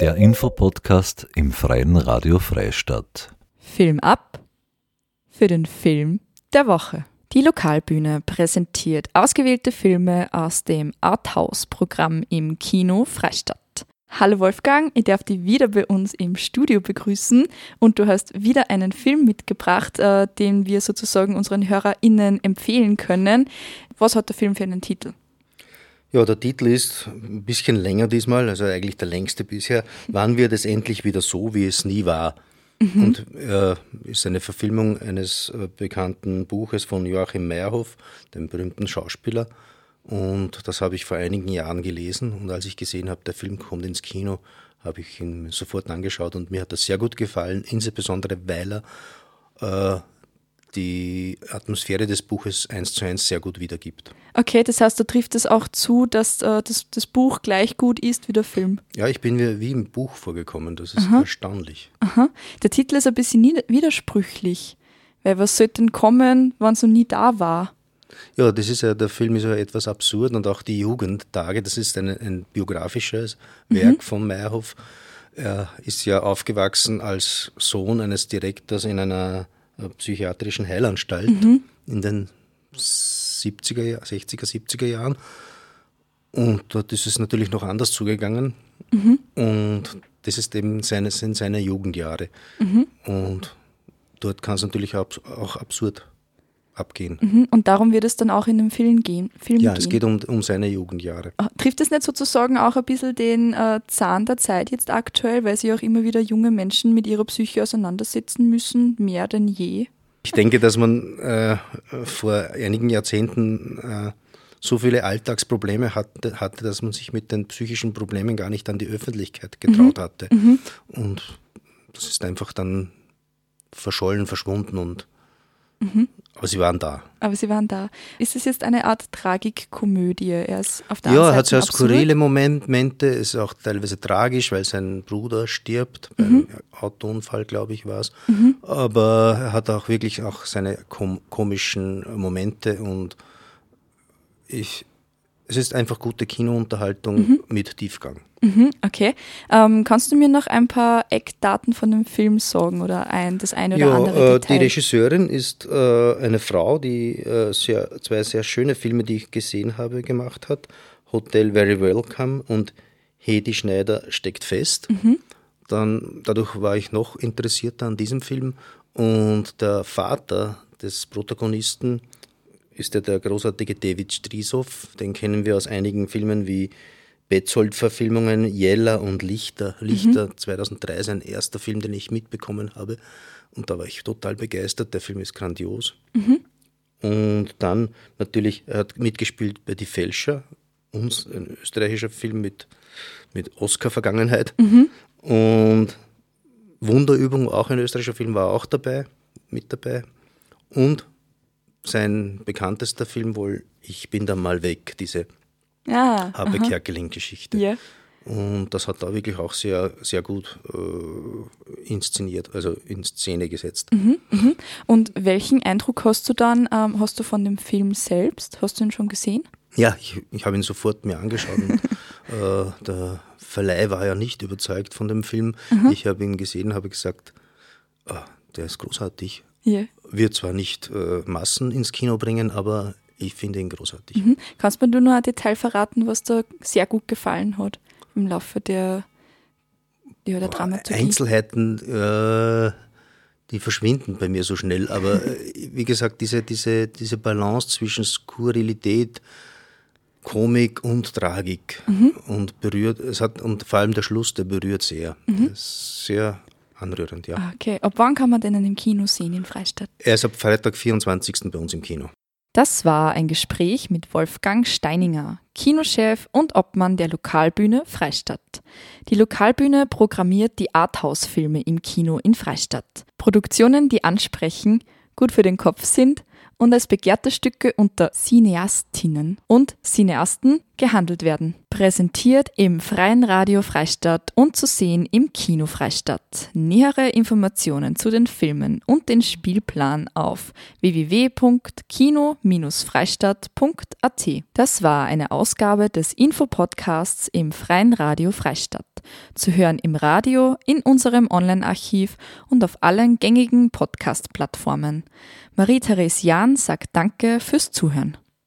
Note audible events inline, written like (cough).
Der Infopodcast im Freien Radio Freistadt. Film ab für den Film der Woche. Die Lokalbühne präsentiert ausgewählte Filme aus dem Arthouse-Programm im Kino Freistadt. Hallo Wolfgang, ich darf dich wieder bei uns im Studio begrüßen und du hast wieder einen Film mitgebracht, äh, den wir sozusagen unseren HörerInnen empfehlen können. Was hat der Film für einen Titel? Ja, der Titel ist ein bisschen länger diesmal, also eigentlich der längste bisher. Wann wird es endlich wieder so, wie es nie war? Mhm. Und äh, ist eine Verfilmung eines äh, bekannten Buches von Joachim Meyerhoff, dem berühmten Schauspieler. Und das habe ich vor einigen Jahren gelesen. Und als ich gesehen habe, der Film kommt ins Kino, habe ich ihn sofort angeschaut und mir hat das sehr gut gefallen, insbesondere weil er äh, die Atmosphäre des Buches eins zu eins sehr gut wiedergibt. Okay, das heißt, da trifft es auch zu, dass äh, das, das Buch gleich gut ist wie der Film. Ja, ich bin mir wie im Buch vorgekommen. Das ist Aha. erstaunlich. Aha. Der Titel ist ein bisschen widersprüchlich. Weil was sollte denn kommen, wenn es noch nie da war? Ja, das ist ja, der Film ist ja etwas absurd und auch die Jugendtage, das ist ein, ein biografisches Werk mhm. von Meyerhoff. Er ist ja aufgewachsen als Sohn eines Direktors in einer psychiatrischen Heilanstalt mhm. in den 70er, 60er, 70er Jahren. Und dort ist es natürlich noch anders zugegangen. Mhm. Und das ist eben seine, sind seine Jugendjahre. Mhm. Und dort kann es natürlich auch, auch absurd abgehen. Mhm. Und darum wird es dann auch in dem Film gehen. Film ja, gehen. es geht um, um seine Jugendjahre. Ah, trifft es nicht sozusagen auch ein bisschen den äh, Zahn der Zeit jetzt aktuell, weil sich auch immer wieder junge Menschen mit ihrer Psyche auseinandersetzen müssen, mehr denn je? Ich denke, dass man äh, vor einigen Jahrzehnten äh, so viele Alltagsprobleme hatte, hatte, dass man sich mit den psychischen Problemen gar nicht an die Öffentlichkeit getraut mhm. hatte. Mhm. Und das ist einfach dann verschollen, verschwunden und mhm. Aber sie waren da. Aber sie waren da. Ist es jetzt eine Art Tragikkomödie? Er ist auf der Ja, er hat sehr skurrile Momente, ist auch teilweise tragisch, weil sein Bruder stirbt, mhm. beim Autounfall, glaube ich, war es. Mhm. Aber er hat auch wirklich auch seine kom komischen Momente und ich, es ist einfach gute Kinounterhaltung mhm. mit Tiefgang. Mhm, okay. Ähm, kannst du mir noch ein paar Eckdaten von dem Film sagen oder ein, das eine oder ja, andere Detail? Die Regisseurin ist äh, eine Frau, die äh, sehr, zwei sehr schöne Filme, die ich gesehen habe, gemacht hat. Hotel Very Welcome und Hedi Schneider steckt fest. Mhm. Dann, dadurch war ich noch interessierter an diesem Film. Und der Vater des Protagonisten ist ja der großartige David Strisow. Den kennen wir aus einigen Filmen wie Betzold-Verfilmungen, Jella und Lichter. Lichter mhm. 2003 ist ein erster Film, den ich mitbekommen habe. Und da war ich total begeistert. Der Film ist grandios. Mhm. Und dann natürlich, er hat mitgespielt bei Die Fälscher, uns, ein österreichischer Film mit, mit Oscar-Vergangenheit. Mhm. Und Wunderübung, auch ein österreichischer Film, war auch dabei, mit dabei. Und sein bekanntester Film wohl, Ich bin dann mal weg, diese ah, Habe Kerkeling-Geschichte. Ja. Und das hat da wirklich auch sehr, sehr gut äh, inszeniert, also in Szene gesetzt. Mhm, mhm. Und welchen Eindruck hast du dann, ähm, hast du von dem Film selbst? Hast du ihn schon gesehen? Ja, ich, ich habe ihn sofort mir angeschaut. Und, (laughs) äh, der Verleih war ja nicht überzeugt von dem Film. Mhm. Ich habe ihn gesehen, habe gesagt, oh, der ist großartig. Yeah. Wird zwar nicht äh, Massen ins Kino bringen, aber ich finde ihn großartig. Mhm. Kannst du mir nur ein Detail verraten, was dir sehr gut gefallen hat im Laufe der, ja, der Dramaturgie? Einzelheiten, äh, die verschwinden bei mir so schnell. Aber äh, (laughs) wie gesagt, diese, diese, diese Balance zwischen Skurrilität, Komik und Tragik mhm. und berührt, es hat, und vor allem der Schluss, der berührt sehr. Mhm. sehr anrührend, ja. Ah, okay, ab wann kann man denn im Kino sehen in Freistadt? Er ist ab Freitag, 24. bei uns im Kino. Das war ein Gespräch mit Wolfgang Steininger, Kinochef und Obmann der Lokalbühne Freistadt. Die Lokalbühne programmiert die Arthouse-Filme im Kino in Freistadt. Produktionen, die ansprechen, gut für den Kopf sind und als begehrte Stücke unter Cineastinnen und Cineasten gehandelt werden. Präsentiert im Freien Radio Freistadt und zu sehen im Kino Freistadt. Nähere Informationen zu den Filmen und den Spielplan auf www.kino-freistadt.at. Das war eine Ausgabe des Infopodcasts im Freien Radio Freistadt. Zu hören im Radio, in unserem Online-Archiv und auf allen gängigen Podcast-Plattformen. Marie-Therese Jahn sagt Danke fürs Zuhören.